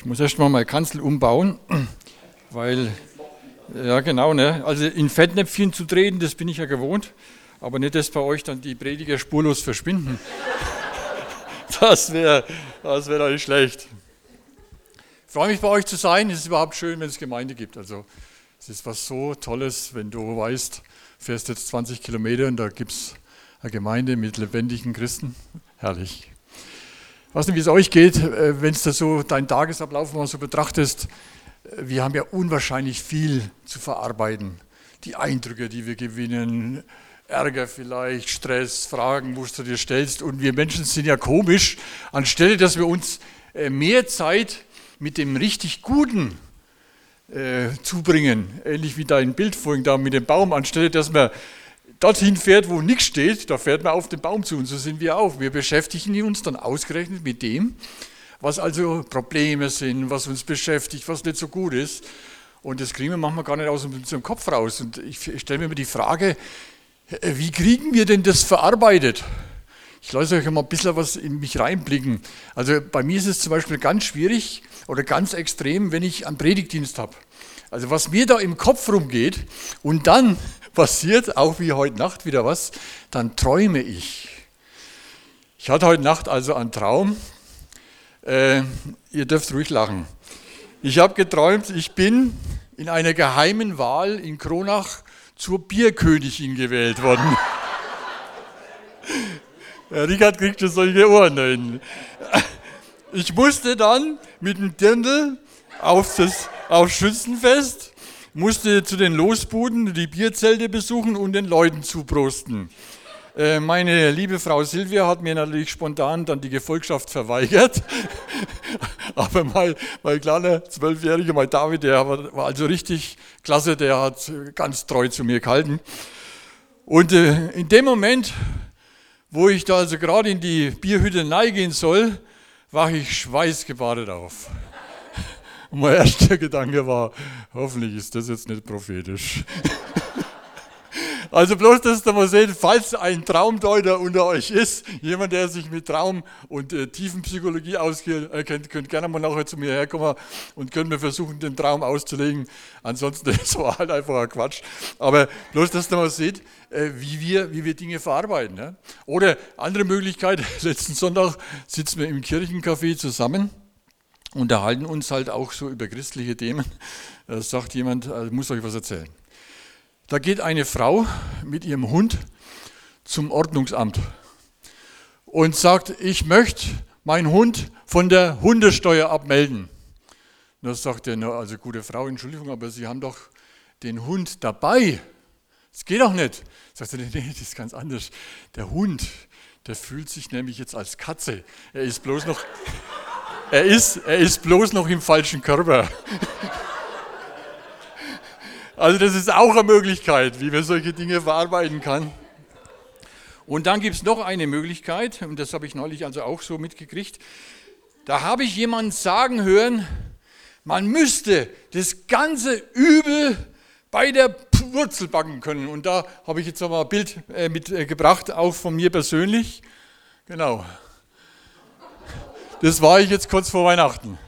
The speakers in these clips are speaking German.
Ich muss erst mal meine Kanzel umbauen, weil, ja genau, ne? also in Fettnäpfchen zu treten, das bin ich ja gewohnt, aber nicht, dass bei euch dann die Prediger spurlos verschwinden. Das wäre das wär nicht schlecht. Ich freue mich bei euch zu sein. Es ist überhaupt schön, wenn es Gemeinde gibt. Also es ist was so Tolles, wenn du weißt, fährst jetzt 20 Kilometer und da gibt es eine Gemeinde mit lebendigen Christen. Herrlich. Ich weiß nicht, wie es euch geht, äh, wenn du so deinen Tagesablauf mal so betrachtest. Äh, wir haben ja unwahrscheinlich viel zu verarbeiten. Die Eindrücke, die wir gewinnen, Ärger vielleicht, Stress, Fragen, wo du dir stellst. Und wir Menschen sind ja komisch. Anstelle, dass wir uns äh, mehr Zeit mit dem richtig Guten äh, zubringen, ähnlich wie dein Bild vorhin da mit dem Baum, anstelle, dass man dorthin fährt, wo nichts steht, da fährt man auf den Baum zu und so sind wir auch. Wir beschäftigen uns dann ausgerechnet mit dem, was also Probleme sind, was uns beschäftigt, was nicht so gut ist. Und das kriegen wir manchmal gar nicht aus unserem Kopf raus. Und ich stelle mir immer die Frage, wie kriegen wir denn das verarbeitet? Ich lasse euch mal ein bisschen was in mich reinblicken. Also bei mir ist es zum Beispiel ganz schwierig oder ganz extrem, wenn ich einen Predigtdienst habe. Also was mir da im Kopf rumgeht und dann passiert, auch wie heute Nacht wieder was, dann träume ich. Ich hatte heute Nacht also einen Traum. Äh, ihr dürft ruhig lachen. Ich habe geträumt, ich bin in einer geheimen Wahl in Kronach zur Bierkönigin gewählt worden. Richard kriegt schon solche Ohren dahin. Ich musste dann mit dem Dirndl auf das auf Schützenfest musste zu den Losbuden die Bierzelte besuchen und den Leuten zuprosten. Äh, meine liebe Frau Silvia hat mir natürlich spontan dann die Gefolgschaft verweigert. Aber mein, mein kleiner Zwölfjähriger, mein David, der war also richtig klasse, der hat ganz treu zu mir gehalten. Und äh, in dem Moment, wo ich da also gerade in die Bierhütte neigehen soll, wache ich schweißgebadet auf. Und mein erster Gedanke war, hoffentlich ist das jetzt nicht prophetisch. Also bloß, dass ihr mal seht, falls ein Traumdeuter unter euch ist, jemand, der sich mit Traum und äh, Tiefenpsychologie auskennt, könnt gerne mal nachher zu mir herkommen und können wir versuchen, den Traum auszulegen. Ansonsten, das war halt einfach ein Quatsch. Aber bloß, dass ihr mal seht, äh, wie, wir, wie wir Dinge verarbeiten. Ne? Oder andere Möglichkeit, letzten Sonntag sitzen wir im Kirchencafé zusammen unterhalten uns halt auch so über christliche Themen. Da sagt jemand, ich äh, muss euch was erzählen. Da geht eine Frau mit ihrem Hund zum Ordnungsamt und sagt, ich möchte meinen Hund von der Hundesteuer abmelden. Da sagt er, also gute Frau, Entschuldigung, aber Sie haben doch den Hund dabei. Das geht doch nicht. Sagt er, nee, das ist ganz anders. Der Hund, der fühlt sich nämlich jetzt als Katze. Er ist bloß noch, er ist, er ist bloß noch im falschen Körper. Also das ist auch eine Möglichkeit, wie man solche Dinge verarbeiten kann. Und dann gibt es noch eine Möglichkeit, und das habe ich neulich also auch so mitgekriegt. Da habe ich jemanden sagen hören, man müsste das ganze Übel bei der Wurzel backen können. Und da habe ich jetzt nochmal ein Bild äh, mitgebracht, auch von mir persönlich. Genau. Das war ich jetzt kurz vor Weihnachten.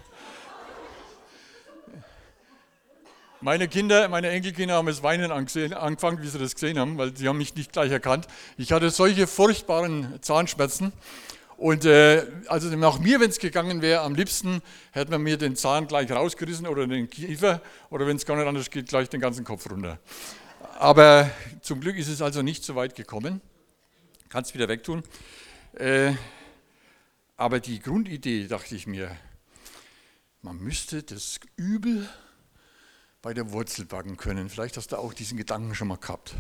Meine Kinder, meine Enkelkinder haben es weinen angefangen, wie sie das gesehen haben, weil sie haben mich nicht gleich erkannt. Ich hatte solche furchtbaren Zahnschmerzen. Und äh, also nach mir, wenn es gegangen wäre, am liebsten hätte man mir den Zahn gleich rausgerissen oder den Kiefer oder wenn es gar nicht anders geht, gleich den ganzen Kopf runter. Aber zum Glück ist es also nicht so weit gekommen. Kannst wieder wegtun. Äh, aber die Grundidee, dachte ich mir, man müsste das Übel bei der Wurzel backen können. Vielleicht hast du auch diesen Gedanken schon mal gehabt.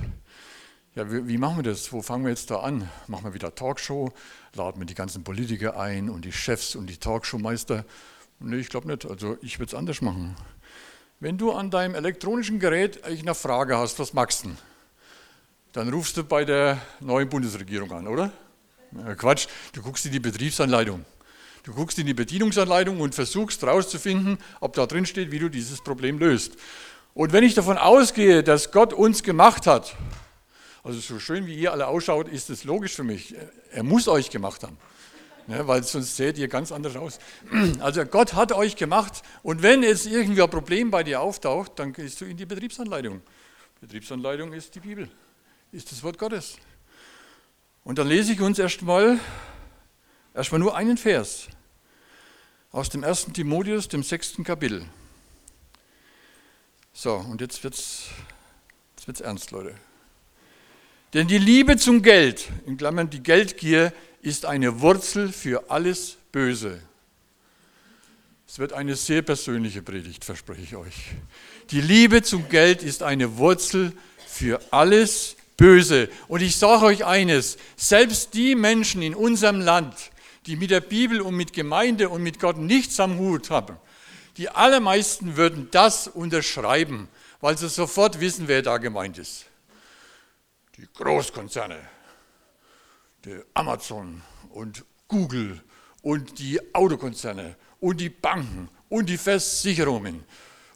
Ja, wie, machen wir das? Wo fangen wir jetzt da an? Machen wir wieder Talkshow? Laden wir die ganzen Politiker ein und die Chefs und die Talkshow-Meister? Nee, ich glaube nicht. Also ich würde es anders machen. Wenn du an deinem elektronischen Gerät eine Frage hast, was magst du? Dann rufst du bei der neuen Bundesregierung an, oder? Ja, Quatsch, du guckst in die Betriebsanleitung. Du guckst in die Bedienungsanleitung und versuchst herauszufinden, ob da drin steht, wie du dieses Problem löst. Und wenn ich davon ausgehe, dass Gott uns gemacht hat, also so schön wie ihr alle ausschaut, ist es logisch für mich. Er muss euch gemacht haben. Ja, weil sonst seht ihr ganz anders aus. Also Gott hat euch gemacht und wenn jetzt irgendwie ein Problem bei dir auftaucht, dann gehst du in die Betriebsanleitung. Betriebsanleitung ist die Bibel, ist das Wort Gottes. Und dann lese ich uns erstmal erstmal nur einen Vers aus dem 1. Timotheus, dem sechsten Kapitel. So, und jetzt wird es jetzt wird's ernst, Leute. Denn die Liebe zum Geld, in Klammern die Geldgier, ist eine Wurzel für alles Böse. Es wird eine sehr persönliche Predigt, verspreche ich euch. Die Liebe zum Geld ist eine Wurzel für alles Böse. Und ich sage euch eines, selbst die Menschen in unserem Land, die mit der Bibel und mit Gemeinde und mit Gott nichts am Hut haben, die allermeisten würden das unterschreiben, weil sie sofort wissen, wer da gemeint ist. Die Großkonzerne, der Amazon und Google und die Autokonzerne und die Banken und die Versicherungen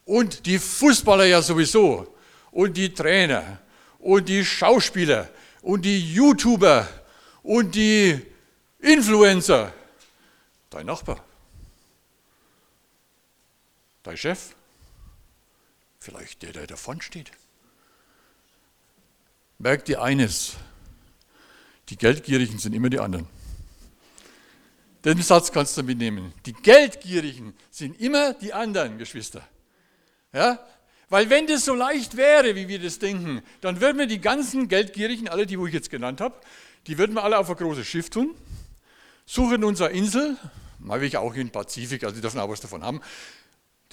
und die Fußballer ja sowieso und die Trainer und die Schauspieler und die YouTuber und die Influencer. Dein Nachbar. Dein Chef? Vielleicht der, der davon steht. Merkt ihr eines, die Geldgierigen sind immer die anderen. Den Satz kannst du mitnehmen. Die Geldgierigen sind immer die anderen, Geschwister. Ja? Weil wenn das so leicht wäre, wie wir das denken, dann würden wir die ganzen Geldgierigen, alle die, wo ich jetzt genannt habe, die würden wir alle auf ein großes Schiff tun, suchen unsere Insel, mal ich auch in Pazifik, also die dürfen auch was davon haben,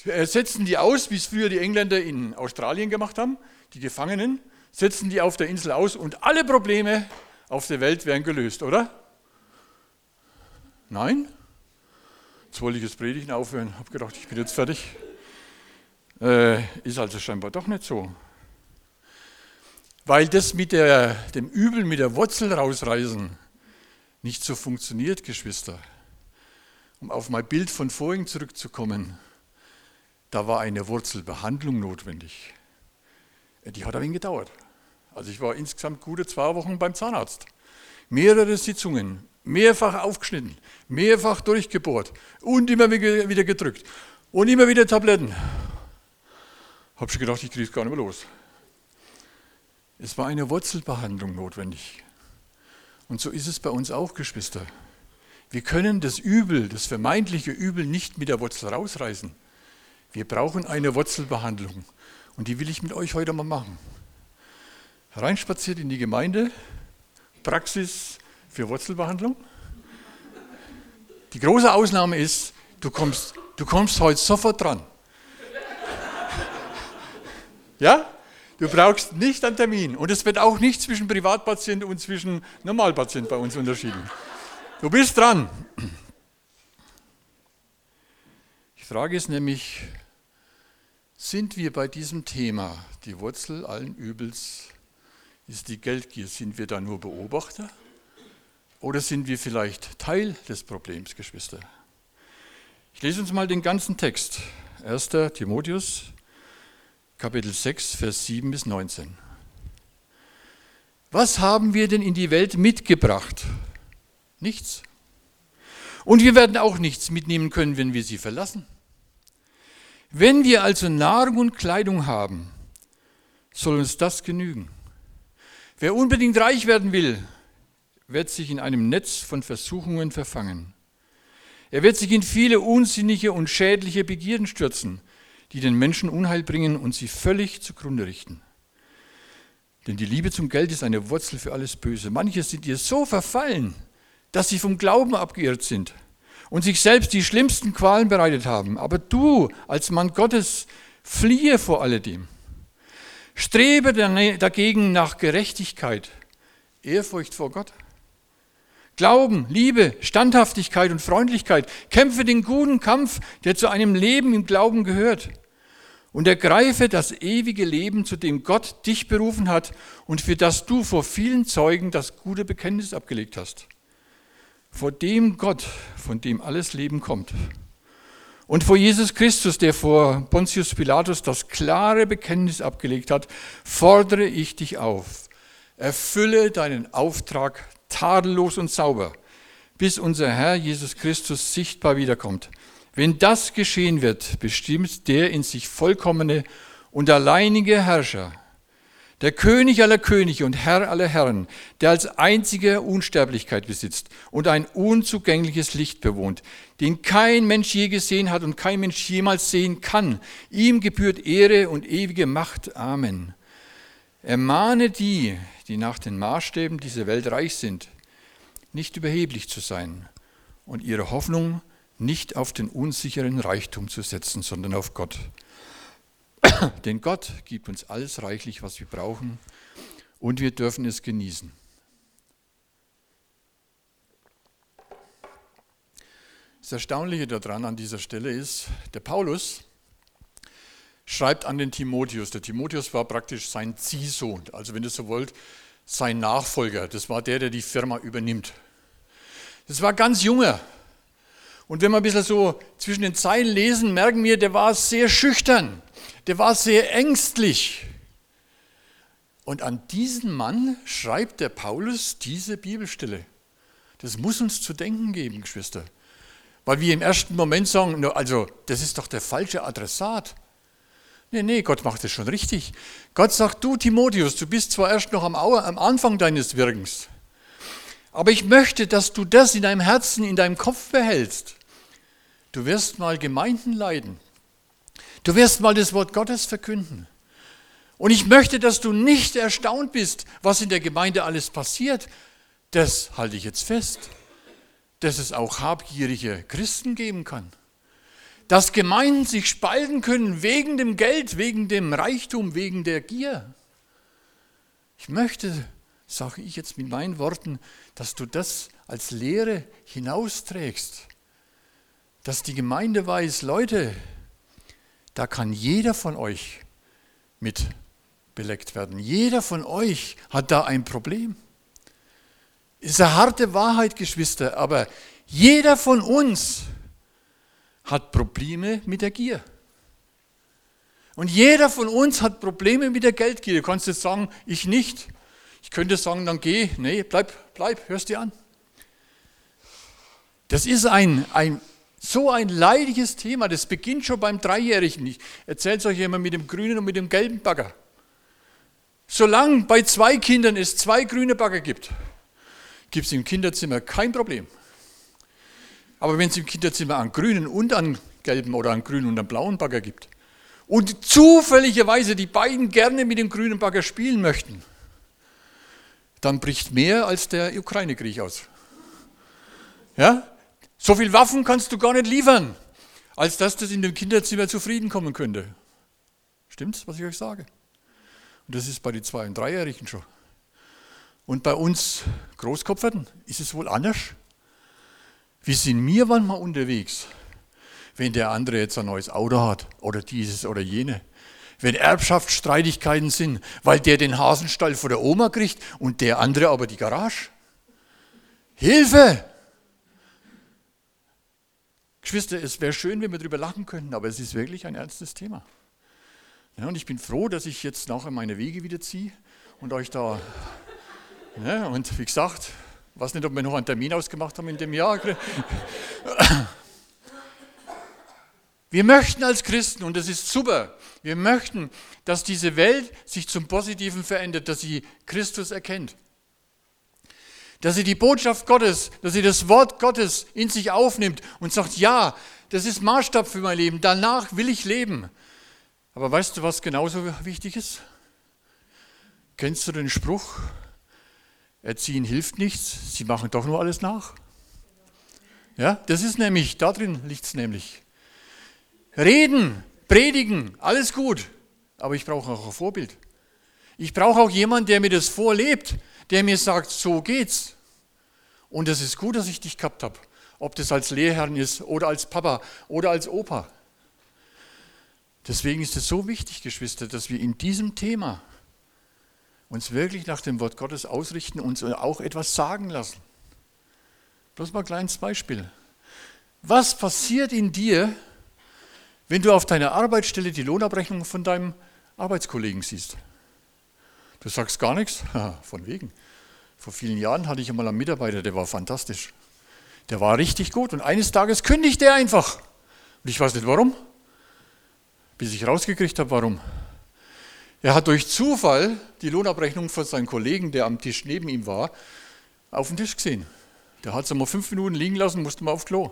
äh, setzen die aus, wie es früher die Engländer in Australien gemacht haben, die Gefangenen, setzen die auf der Insel aus und alle Probleme auf der Welt wären gelöst, oder? Nein? Jetzt wollte ich das Predigen aufhören, habe gedacht, ich bin jetzt fertig. Äh, ist also scheinbar doch nicht so. Weil das mit der, dem Übel mit der Wurzel rausreißen nicht so funktioniert, Geschwister. Um auf mein Bild von vorhin zurückzukommen da war eine Wurzelbehandlung notwendig. Die hat ein wenig gedauert. Also ich war insgesamt gute zwei Wochen beim Zahnarzt. Mehrere Sitzungen, mehrfach aufgeschnitten, mehrfach durchgebohrt und immer wieder gedrückt und immer wieder Tabletten. Hab schon gedacht, ich kriege es gar nicht mehr los. Es war eine Wurzelbehandlung notwendig. Und so ist es bei uns auch, Geschwister. Wir können das Übel, das vermeintliche Übel nicht mit der Wurzel rausreißen. Wir brauchen eine Wurzelbehandlung und die will ich mit euch heute mal machen. Reinspaziert in die Gemeinde, Praxis für Wurzelbehandlung. Die große Ausnahme ist, du kommst, du kommst heute sofort dran. Ja? Du brauchst nicht einen Termin. Und es wird auch nicht zwischen Privatpatient und zwischen Normalpatient bei uns unterschieden. Du bist dran. Die Frage ist nämlich, sind wir bei diesem Thema, die Wurzel allen Übels ist die Geldgier, sind wir da nur Beobachter oder sind wir vielleicht Teil des Problems, Geschwister? Ich lese uns mal den ganzen Text. 1. Timotheus, Kapitel 6, Vers 7 bis 19. Was haben wir denn in die Welt mitgebracht? Nichts. Und wir werden auch nichts mitnehmen können, wenn wir sie verlassen. Wenn wir also Nahrung und Kleidung haben, soll uns das genügen. Wer unbedingt reich werden will, wird sich in einem Netz von Versuchungen verfangen. Er wird sich in viele unsinnige und schädliche Begierden stürzen, die den Menschen Unheil bringen und sie völlig zugrunde richten. Denn die Liebe zum Geld ist eine Wurzel für alles Böse. Manche sind ihr so verfallen, dass sie vom Glauben abgeirrt sind und sich selbst die schlimmsten Qualen bereitet haben. Aber du als Mann Gottes fliehe vor alledem. Strebe dagegen nach Gerechtigkeit, Ehrfurcht vor Gott. Glauben, Liebe, Standhaftigkeit und Freundlichkeit. Kämpfe den guten Kampf, der zu einem Leben im Glauben gehört. Und ergreife das ewige Leben, zu dem Gott dich berufen hat und für das du vor vielen Zeugen das gute Bekenntnis abgelegt hast vor dem Gott, von dem alles Leben kommt. Und vor Jesus Christus, der vor Pontius Pilatus das klare Bekenntnis abgelegt hat, fordere ich dich auf. Erfülle deinen Auftrag tadellos und sauber, bis unser Herr Jesus Christus sichtbar wiederkommt. Wenn das geschehen wird, bestimmt der in sich vollkommene und alleinige Herrscher, der König aller Könige und Herr aller Herren, der als einziger Unsterblichkeit besitzt und ein unzugängliches Licht bewohnt, den kein Mensch je gesehen hat und kein Mensch jemals sehen kann. Ihm gebührt Ehre und ewige Macht. Amen. Ermahne die, die nach den Maßstäben dieser Welt reich sind, nicht überheblich zu sein und ihre Hoffnung nicht auf den unsicheren Reichtum zu setzen, sondern auf Gott. Denn Gott gibt uns alles reichlich, was wir brauchen, und wir dürfen es genießen. Das Erstaunliche daran an dieser Stelle ist, der Paulus schreibt an den Timotheus. Der Timotheus war praktisch sein Ziehsohn, also wenn ihr so wollt, sein Nachfolger. Das war der, der die Firma übernimmt. Das war ganz junger. Und wenn wir ein bisschen so zwischen den Zeilen lesen, merken wir, der war sehr schüchtern, der war sehr ängstlich. Und an diesen Mann schreibt der Paulus diese Bibelstelle. Das muss uns zu denken geben, Geschwister. Weil wir im ersten Moment sagen, also das ist doch der falsche Adressat. Nee, nee, Gott macht es schon richtig. Gott sagt, du Timotheus, du bist zwar erst noch am, am Anfang deines Wirkens, aber ich möchte, dass du das in deinem Herzen, in deinem Kopf behältst. Du wirst mal Gemeinden leiden. Du wirst mal das Wort Gottes verkünden. Und ich möchte, dass du nicht erstaunt bist, was in der Gemeinde alles passiert. Das halte ich jetzt fest, dass es auch habgierige Christen geben kann. Dass Gemeinden sich spalten können wegen dem Geld, wegen dem Reichtum, wegen der Gier. Ich möchte, sage ich jetzt mit meinen Worten, dass du das als Lehre hinausträgst. Dass die Gemeinde weiß, Leute, da kann jeder von euch mit beleckt werden. Jeder von euch hat da ein Problem. Ist eine harte Wahrheit, Geschwister, aber jeder von uns hat Probleme mit der Gier. Und jeder von uns hat Probleme mit der Geldgier. Du kannst jetzt sagen, ich nicht. Ich könnte sagen, dann geh. Nee, bleib, bleib, hörst dir an. Das ist ein, ein, so ein leidiges Thema. Das beginnt schon beim Dreijährigen. Ich erzähle es euch immer mit dem grünen und mit dem gelben Bagger. Solange bei zwei Kindern es zwei grüne Bagger gibt, gibt es im Kinderzimmer kein Problem. Aber wenn es im Kinderzimmer einen grünen und einen gelben oder einen grünen und einen blauen Bagger gibt und zufälligerweise die beiden gerne mit dem grünen Bagger spielen möchten, dann bricht mehr als der Ukraine-Krieg aus. Ja? So viel Waffen kannst du gar nicht liefern, als dass das in dem Kinderzimmer zufrieden kommen könnte. Stimmt's, was ich euch sage? Und das ist bei den Zwei- und Dreijährigen schon. Und bei uns Großkopferten ist es wohl anders. Wir sind mir manchmal unterwegs, wenn der andere jetzt ein neues Auto hat oder dieses oder jene wenn Erbschaftsstreitigkeiten sind, weil der den Hasenstall von der Oma kriegt und der andere aber die Garage. Hilfe! Geschwister, es wäre schön, wenn wir darüber lachen könnten, aber es ist wirklich ein ernstes Thema. Ja, und ich bin froh, dass ich jetzt nachher meine Wege wieder ziehe und euch da. Ja, und wie gesagt, weiß nicht, ob wir noch einen Termin ausgemacht haben in dem Jahr. Wir möchten als Christen, und das ist super, wir möchten, dass diese Welt sich zum Positiven verändert, dass sie Christus erkennt. Dass sie die Botschaft Gottes, dass sie das Wort Gottes in sich aufnimmt und sagt, ja, das ist Maßstab für mein Leben, danach will ich leben. Aber weißt du, was genauso wichtig ist? Kennst du den Spruch, Erziehen hilft nichts, sie machen doch nur alles nach? Ja, das ist nämlich, da drin liegt es nämlich. Reden, predigen, alles gut. Aber ich brauche auch ein Vorbild. Ich brauche auch jemanden, der mir das vorlebt, der mir sagt, so geht's. Und es ist gut, dass ich dich gehabt habe. Ob das als Lehrherrn ist oder als Papa oder als Opa. Deswegen ist es so wichtig, Geschwister, dass wir in diesem Thema uns wirklich nach dem Wort Gottes ausrichten und uns auch etwas sagen lassen. Bloß mal ein kleines Beispiel. Was passiert in dir, wenn du auf deiner Arbeitsstelle die Lohnabrechnung von deinem Arbeitskollegen siehst. Du sagst gar nichts? von wegen. Vor vielen Jahren hatte ich einmal einen Mitarbeiter, der war fantastisch. Der war richtig gut und eines Tages kündigt er einfach. Und ich weiß nicht warum, bis ich rausgekriegt habe, warum. Er hat durch Zufall die Lohnabrechnung von seinem Kollegen, der am Tisch neben ihm war, auf dem Tisch gesehen. Der hat es mal fünf Minuten liegen lassen, musste mal aufs Klo.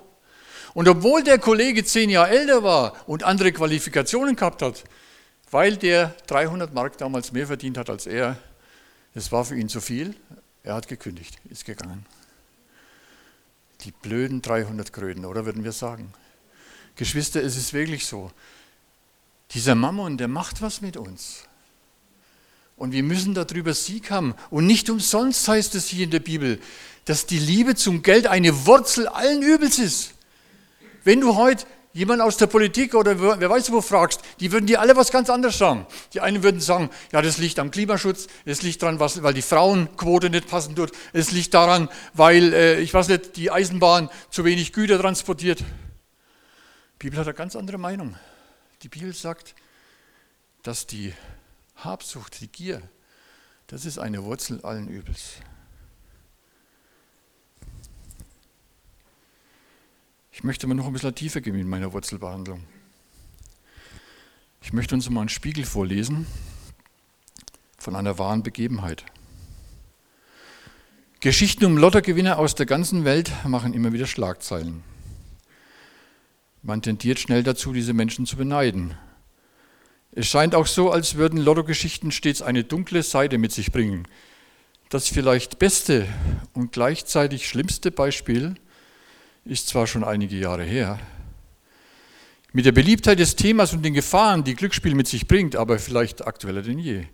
Und obwohl der Kollege zehn Jahre älter war und andere Qualifikationen gehabt hat, weil der 300 Mark damals mehr verdient hat als er, es war für ihn zu viel, er hat gekündigt, ist gegangen. Die blöden 300 Kröten, oder würden wir sagen? Geschwister, es ist wirklich so. Dieser Mammon, der macht was mit uns. Und wir müssen darüber Sieg haben. Und nicht umsonst heißt es hier in der Bibel, dass die Liebe zum Geld eine Wurzel allen Übels ist. Wenn du heute jemand aus der Politik oder wer weiß wo fragst, die würden dir alle was ganz anderes sagen. Die einen würden sagen, ja, das liegt am Klimaschutz, es liegt daran, weil die Frauenquote nicht passen tut, es liegt daran, weil, äh, ich weiß nicht, die Eisenbahn zu wenig Güter transportiert. Die Bibel hat eine ganz andere Meinung. Die Bibel sagt, dass die Habsucht, die Gier, das ist eine Wurzel allen Übels. Ich möchte mal noch ein bisschen tiefer gehen in meiner Wurzelbehandlung. Ich möchte uns mal einen Spiegel vorlesen von einer wahren Begebenheit. Geschichten um Lottergewinner aus der ganzen Welt machen immer wieder Schlagzeilen. Man tendiert schnell dazu, diese Menschen zu beneiden. Es scheint auch so, als würden Lottogeschichten stets eine dunkle Seite mit sich bringen. Das vielleicht beste und gleichzeitig schlimmste Beispiel ist zwar schon einige Jahre her, mit der Beliebtheit des Themas und den Gefahren, die Glücksspiel mit sich bringt, aber vielleicht aktueller denn je.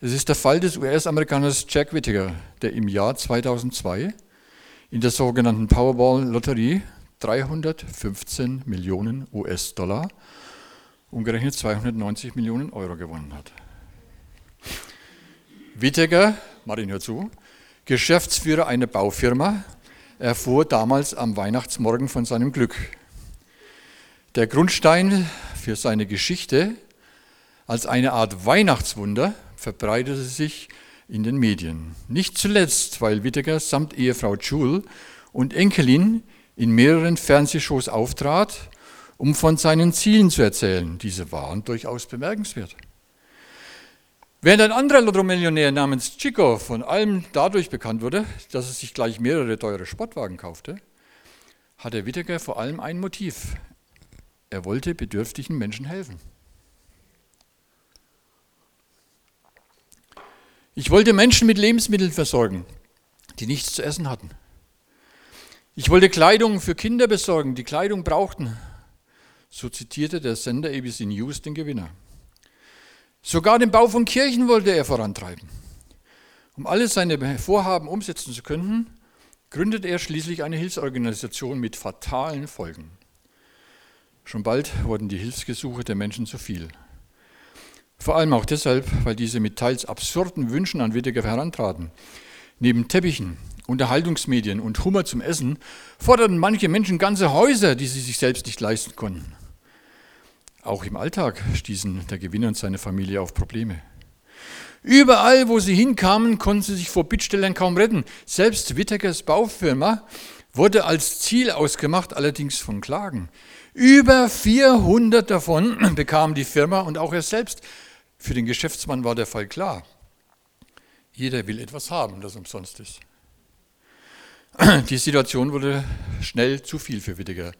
Es ist der Fall des US-Amerikaners Jack Whittaker, der im Jahr 2002 in der sogenannten Powerball-Lotterie 315 Millionen US-Dollar, umgerechnet 290 Millionen Euro gewonnen hat. Whittaker, Martin hör zu, Geschäftsführer einer Baufirma, erfuhr damals am Weihnachtsmorgen von seinem Glück. Der Grundstein für seine Geschichte als eine Art Weihnachtswunder verbreitete sich in den Medien. Nicht zuletzt, weil Whittaker samt Ehefrau Jewel und Enkelin in mehreren Fernsehshows auftrat, um von seinen Zielen zu erzählen. Diese waren durchaus bemerkenswert. Während ein anderer Lotto-Millionär namens Chico von allem dadurch bekannt wurde, dass er sich gleich mehrere teure Sportwagen kaufte, hatte Whittaker vor allem ein Motiv. Er wollte bedürftigen Menschen helfen. Ich wollte Menschen mit Lebensmitteln versorgen, die nichts zu essen hatten. Ich wollte Kleidung für Kinder besorgen, die Kleidung brauchten. So zitierte der Sender ABC News den Gewinner. Sogar den Bau von Kirchen wollte er vorantreiben. Um alle seine Vorhaben umsetzen zu können, gründete er schließlich eine Hilfsorganisation mit fatalen Folgen. Schon bald wurden die Hilfsgesuche der Menschen zu viel. Vor allem auch deshalb, weil diese mit teils absurden Wünschen an Whittaker herantraten. Neben Teppichen, Unterhaltungsmedien und Hummer zum Essen forderten manche Menschen ganze Häuser, die sie sich selbst nicht leisten konnten. Auch im Alltag stießen der Gewinner und seine Familie auf Probleme. Überall, wo sie hinkamen, konnten sie sich vor Bittstellern kaum retten. Selbst Wittekers Baufirma wurde als Ziel ausgemacht, allerdings von Klagen. Über 400 davon bekam die Firma und auch er selbst. Für den Geschäftsmann war der Fall klar. Jeder will etwas haben, das umsonst ist. Die Situation wurde schnell zu viel für Wittiger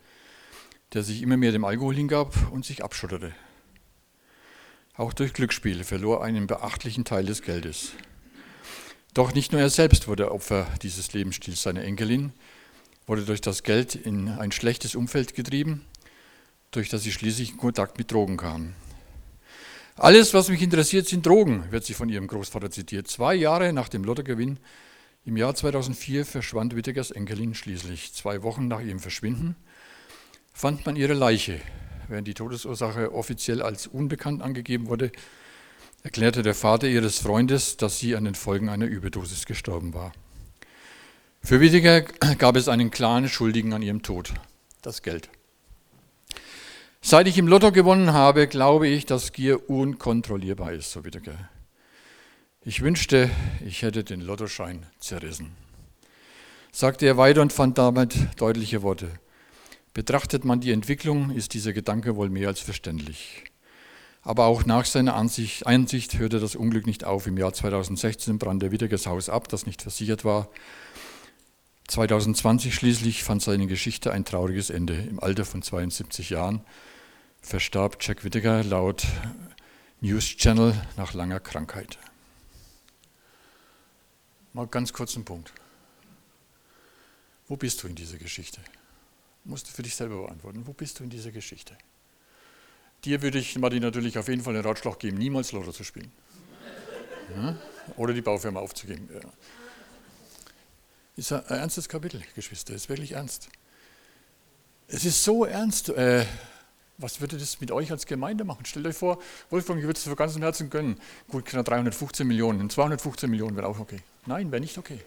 der sich immer mehr dem Alkohol hingab und sich abschottete. Auch durch Glücksspiele verlor er einen beachtlichen Teil des Geldes. Doch nicht nur er selbst wurde Opfer dieses Lebensstils. Seine Enkelin wurde durch das Geld in ein schlechtes Umfeld getrieben, durch das sie schließlich in Kontakt mit Drogen kam. Alles, was mich interessiert, sind Drogen, wird sie von ihrem Großvater zitiert. Zwei Jahre nach dem Lottogewinn im Jahr 2004 verschwand Wittegers Enkelin schließlich. Zwei Wochen nach ihrem Verschwinden fand man ihre Leiche. Während die Todesursache offiziell als unbekannt angegeben wurde, erklärte der Vater ihres Freundes, dass sie an den Folgen einer Überdosis gestorben war. Für Whittaker gab es einen klaren Schuldigen an ihrem Tod, das Geld. Seit ich im Lotto gewonnen habe, glaube ich, dass Gier unkontrollierbar ist, so Whittaker. Ich wünschte, ich hätte den Lottoschein zerrissen. sagte er weiter und fand damit deutliche Worte. Betrachtet man die Entwicklung, ist dieser Gedanke wohl mehr als verständlich. Aber auch nach seiner Ansicht, Einsicht hörte das Unglück nicht auf. Im Jahr 2016 brannte wieder das Haus ab, das nicht versichert war. 2020 schließlich fand seine Geschichte ein trauriges Ende. Im Alter von 72 Jahren verstarb Jack Whittaker laut News Channel nach langer Krankheit. Mal ganz kurz einen Punkt. Wo bist du in dieser Geschichte? Musst du für dich selber beantworten. Wo bist du in dieser Geschichte? Dir würde ich, Martin, natürlich auf jeden Fall den Ratschlag geben, niemals Lotto zu spielen. Ja? Oder die Baufirma aufzugeben. Ja. Ist ein ernstes Kapitel, Geschwister, ist wirklich ernst. Es ist so ernst. Äh, was würde das mit euch als Gemeinde machen? Stellt euch vor, Wolfgang, ich würde es von ganzem Herzen gönnen. Gut, 315 Millionen, 215 Millionen wäre auch okay. Nein, wäre nicht okay.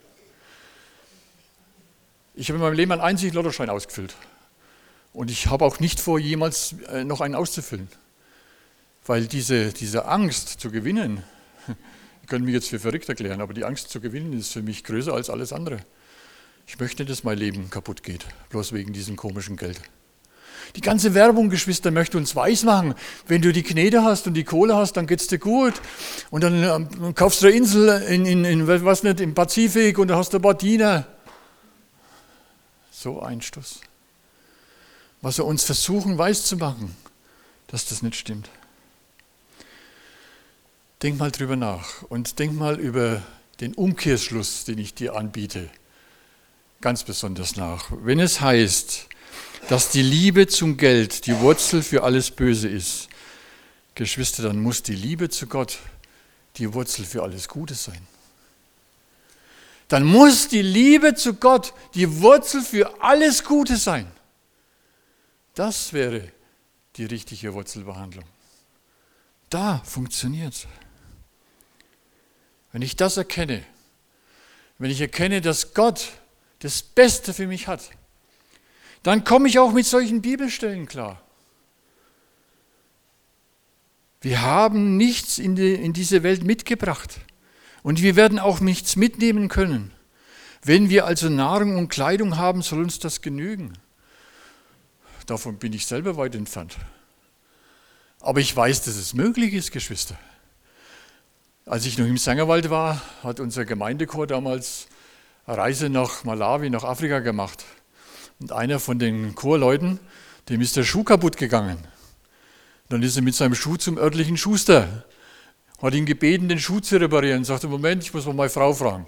Ich habe in meinem Leben einen einzigen Lottoschein ausgefüllt. Und ich habe auch nicht vor, jemals äh, noch einen auszufüllen. Weil diese, diese Angst zu gewinnen, ihr könnt mich jetzt für verrückt erklären, aber die Angst zu gewinnen ist für mich größer als alles andere. Ich möchte nicht, dass mein Leben kaputt geht, bloß wegen diesem komischen Geld. Die ganze Werbung, Geschwister, möchte uns weismachen, wenn du die Knete hast und die Kohle hast, dann geht es dir gut. Und dann ähm, kaufst du eine Insel in, in, in, was nicht, im Pazifik und dann hast du ein paar Diener. So ein Stuss was wir uns versuchen weiszumachen, dass das nicht stimmt. Denk mal drüber nach und denk mal über den Umkehrschluss, den ich dir anbiete, ganz besonders nach. Wenn es heißt, dass die Liebe zum Geld die Wurzel für alles Böse ist, Geschwister, dann muss die Liebe zu Gott die Wurzel für alles Gute sein. Dann muss die Liebe zu Gott die Wurzel für alles Gute sein. Das wäre die richtige Wurzelbehandlung. Da funktioniert es. Wenn ich das erkenne, wenn ich erkenne, dass Gott das Beste für mich hat, dann komme ich auch mit solchen Bibelstellen klar. Wir haben nichts in, die, in diese Welt mitgebracht und wir werden auch nichts mitnehmen können. Wenn wir also Nahrung und Kleidung haben, soll uns das genügen. Davon bin ich selber weit entfernt. Aber ich weiß, dass es möglich ist, Geschwister. Als ich noch im Sängerwald war, hat unser Gemeindechor damals eine Reise nach Malawi, nach Afrika gemacht. Und einer von den Chorleuten, dem ist der Schuh kaputt gegangen. Dann ist er mit seinem Schuh zum örtlichen Schuster, hat ihn gebeten, den Schuh zu reparieren. Sagte, Moment, ich muss mal meine Frau fragen.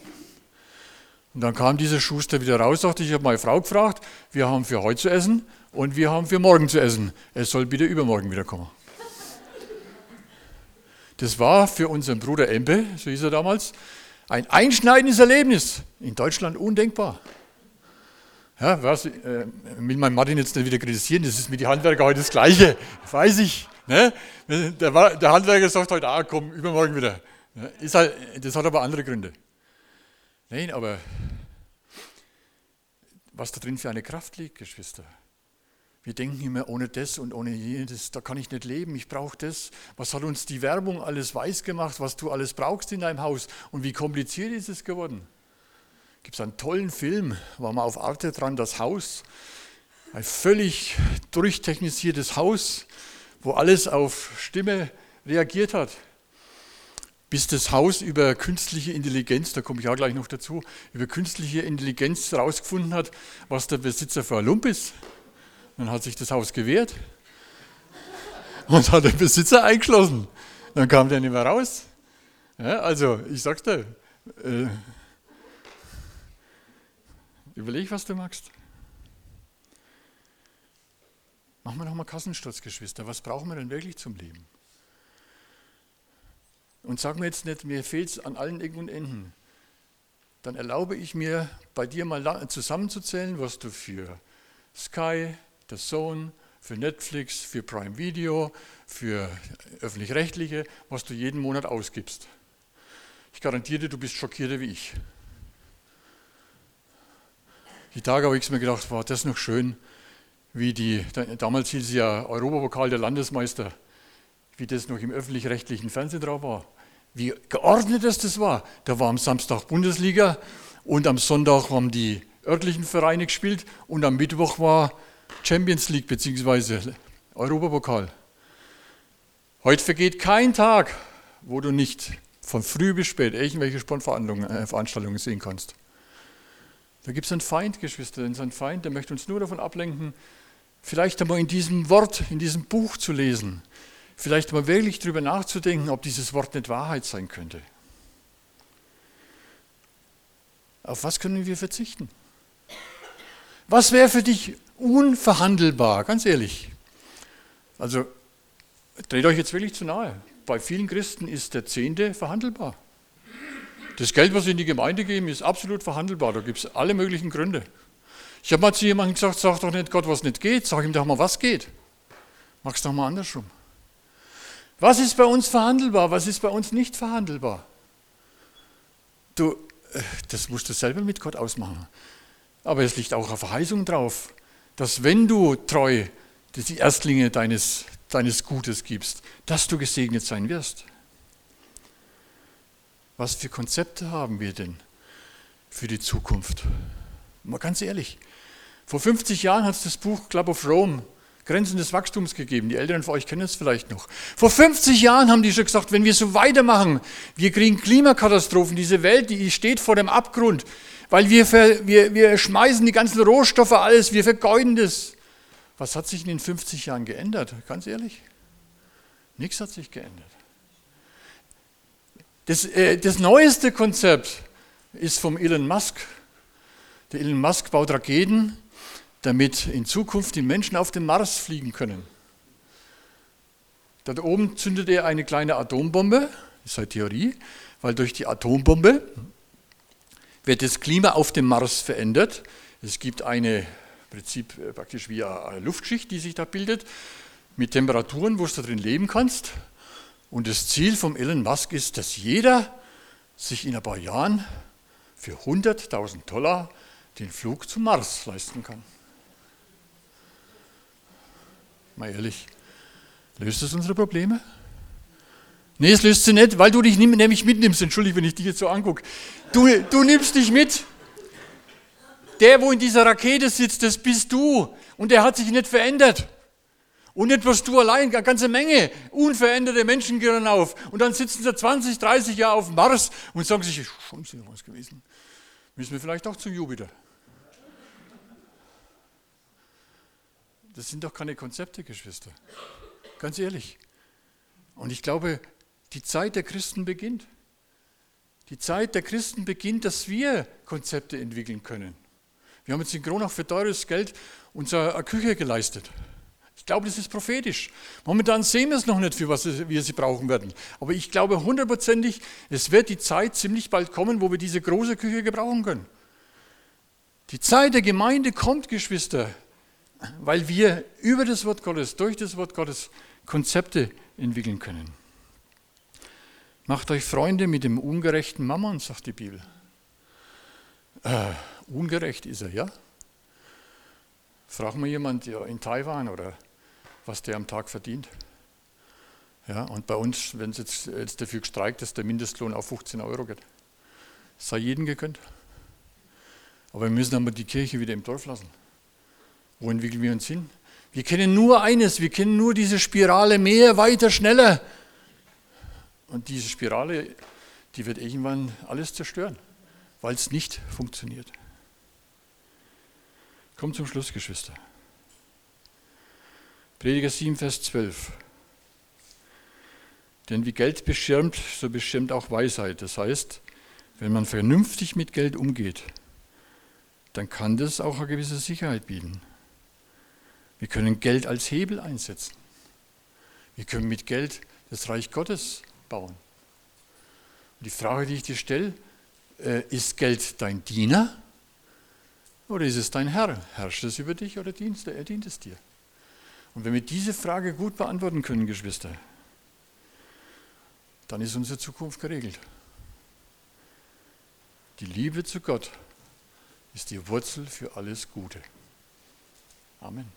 Und dann kam dieser Schuster wieder raus, sagte, ich habe meine Frau gefragt, wir haben für heute zu essen und wir haben für morgen zu essen. Es soll bitte übermorgen wiederkommen. Das war für unseren Bruder Empe, so hieß er damals, ein einschneidendes Erlebnis. In Deutschland undenkbar. Ja, was, äh, will mein Martin jetzt nicht wieder kritisieren, das ist mit den Handwerker heute das Gleiche, weiß ich. Ne? Der, der, Handwerker sagt heute, ah, komm, übermorgen wieder. Ist halt, das hat aber andere Gründe. Nein, aber was da drin für eine Kraft liegt, Geschwister. Wir denken immer, ohne das und ohne jenes, da kann ich nicht leben, ich brauche das. Was hat uns die Werbung alles weiß gemacht, was du alles brauchst in deinem Haus und wie kompliziert ist es geworden? Gibt es einen tollen Film, war mal auf Arte dran, das Haus, ein völlig durchtechnisiertes Haus, wo alles auf Stimme reagiert hat. Bis das Haus über künstliche Intelligenz, da komme ich auch gleich noch dazu, über künstliche Intelligenz herausgefunden hat, was der Besitzer für ein Lump ist. Dann hat sich das Haus gewehrt und hat den Besitzer eingeschlossen. Dann kam der nicht mehr raus. Ja, also, ich sag's dir, äh, überleg, was du magst. Machen wir nochmal Kassensturz, Geschwister. Was brauchen wir denn wirklich zum Leben? Und sag mir jetzt nicht, mir fehlt es an allen Ecken und Enden. Dann erlaube ich mir, bei dir mal zusammenzuzählen, was du für Sky, der Sohn, für Netflix, für Prime Video, für öffentlich-rechtliche, was du jeden Monat ausgibst. Ich garantiere dir, du bist schockierter wie ich. Die Tage habe ich mir gedacht, war das noch schön, wie die, damals hieß es ja Europapokal der Landesmeister, wie das noch im öffentlich-rechtlichen Fernsehen drauf war. Wie geordnet das, das war. Da war am Samstag Bundesliga und am Sonntag haben die örtlichen Vereine gespielt und am Mittwoch war Champions League bzw. Europapokal. Heute vergeht kein Tag, wo du nicht von früh bis spät irgendwelche Sportveranstaltungen äh, sehen kannst. Da gibt es einen Feind, Geschwister, einen Feind, der möchte uns nur davon ablenken, vielleicht einmal in diesem Wort, in diesem Buch zu lesen, vielleicht mal wirklich darüber nachzudenken, ob dieses Wort nicht Wahrheit sein könnte. Auf was können wir verzichten? Was wäre für dich unverhandelbar, ganz ehrlich? Also, dreht euch jetzt wirklich zu nahe. Bei vielen Christen ist der Zehnte verhandelbar. Das Geld, was sie in die Gemeinde geben, ist absolut verhandelbar. Da gibt es alle möglichen Gründe. Ich habe mal zu jemandem gesagt, sag doch nicht Gott, was nicht geht, sag ihm doch mal, was geht. Mach's doch mal andersrum. Was ist bei uns verhandelbar, was ist bei uns nicht verhandelbar? Du, äh, das musst du selber mit Gott ausmachen. Aber es liegt auch eine Verheißung drauf, dass wenn du treu die Erstlinge deines, deines Gutes gibst, dass du gesegnet sein wirst. Was für Konzepte haben wir denn für die Zukunft? Mal ganz ehrlich, vor 50 Jahren hat es das Buch Club of Rome, Grenzen des Wachstums gegeben. Die Älteren von euch kennen es vielleicht noch. Vor 50 Jahren haben die schon gesagt, wenn wir so weitermachen, wir kriegen Klimakatastrophen, diese Welt, die steht vor dem Abgrund, weil wir, wir, wir schmeißen die ganzen Rohstoffe, alles, wir vergeuden das. Was hat sich in den 50 Jahren geändert? Ganz ehrlich, nichts hat sich geändert. Das, äh, das neueste Konzept ist vom Elon Musk. Der Elon Musk baut Raketen, damit in Zukunft die Menschen auf den Mars fliegen können. Da oben zündet er eine kleine Atombombe, das ist eine Theorie, weil durch die Atombombe wird das Klima auf dem Mars verändert. Es gibt eine Prinzip äh, praktisch wie eine Luftschicht, die sich da bildet, mit Temperaturen, wo du drin leben kannst. Und das Ziel vom Elon Musk ist, dass jeder sich in ein paar Jahren für 100.000 Dollar den Flug zum Mars leisten kann. Mal ehrlich, löst das unsere Probleme? Nee, es löst sie nicht, weil du dich nämlich mitnimmst. Entschuldige, wenn ich dich jetzt so angucke. Du, du nimmst dich mit. Der, wo in dieser Rakete sitzt, das bist du. Und der hat sich nicht verändert. Und nicht bloß du allein, eine ganze Menge unveränderte Menschen gehen auf. Und dann sitzen sie 20, 30 Jahre auf Mars und sagen sich, schon sind wir was gewesen. Müssen wir vielleicht auch zum Jupiter. Das sind doch keine Konzepte, Geschwister. Ganz ehrlich. Und ich glaube, die Zeit der Christen beginnt. Die Zeit der Christen beginnt, dass wir Konzepte entwickeln können. Wir haben jetzt in Kronach für teures Geld unsere Küche geleistet. Ich glaube, das ist prophetisch. Momentan sehen wir es noch nicht, für was wir sie brauchen werden. Aber ich glaube hundertprozentig, es wird die Zeit ziemlich bald kommen, wo wir diese große Küche gebrauchen können. Die Zeit der Gemeinde kommt, Geschwister weil wir über das Wort Gottes, durch das Wort Gottes Konzepte entwickeln können. Macht euch Freunde mit dem ungerechten Mammon, sagt die Bibel. Äh, ungerecht ist er, ja? Frag mal jemand ja, in Taiwan oder was der am Tag verdient. Ja, und bei uns, wenn es jetzt, jetzt dafür gestreikt ist, der Mindestlohn auf 15 Euro geht. sei jedem gegönnt. Aber wir müssen aber die Kirche wieder im Dorf lassen. Wo entwickeln wir uns hin? Wir kennen nur eines, wir kennen nur diese Spirale mehr, weiter, schneller. Und diese Spirale, die wird irgendwann alles zerstören, weil es nicht funktioniert. Kommt zum Schluss, Geschwister. Prediger 7, Vers 12. Denn wie Geld beschirmt, so beschirmt auch Weisheit. Das heißt, wenn man vernünftig mit Geld umgeht, dann kann das auch eine gewisse Sicherheit bieten. Wir können Geld als Hebel einsetzen. Wir können mit Geld das Reich Gottes bauen. Und die Frage, die ich dir stelle, äh, ist Geld dein Diener oder ist es dein Herr? Herrscht es über dich oder dient, er dient es dir? Und wenn wir diese Frage gut beantworten können, Geschwister, dann ist unsere Zukunft geregelt. Die Liebe zu Gott ist die Wurzel für alles Gute. Amen.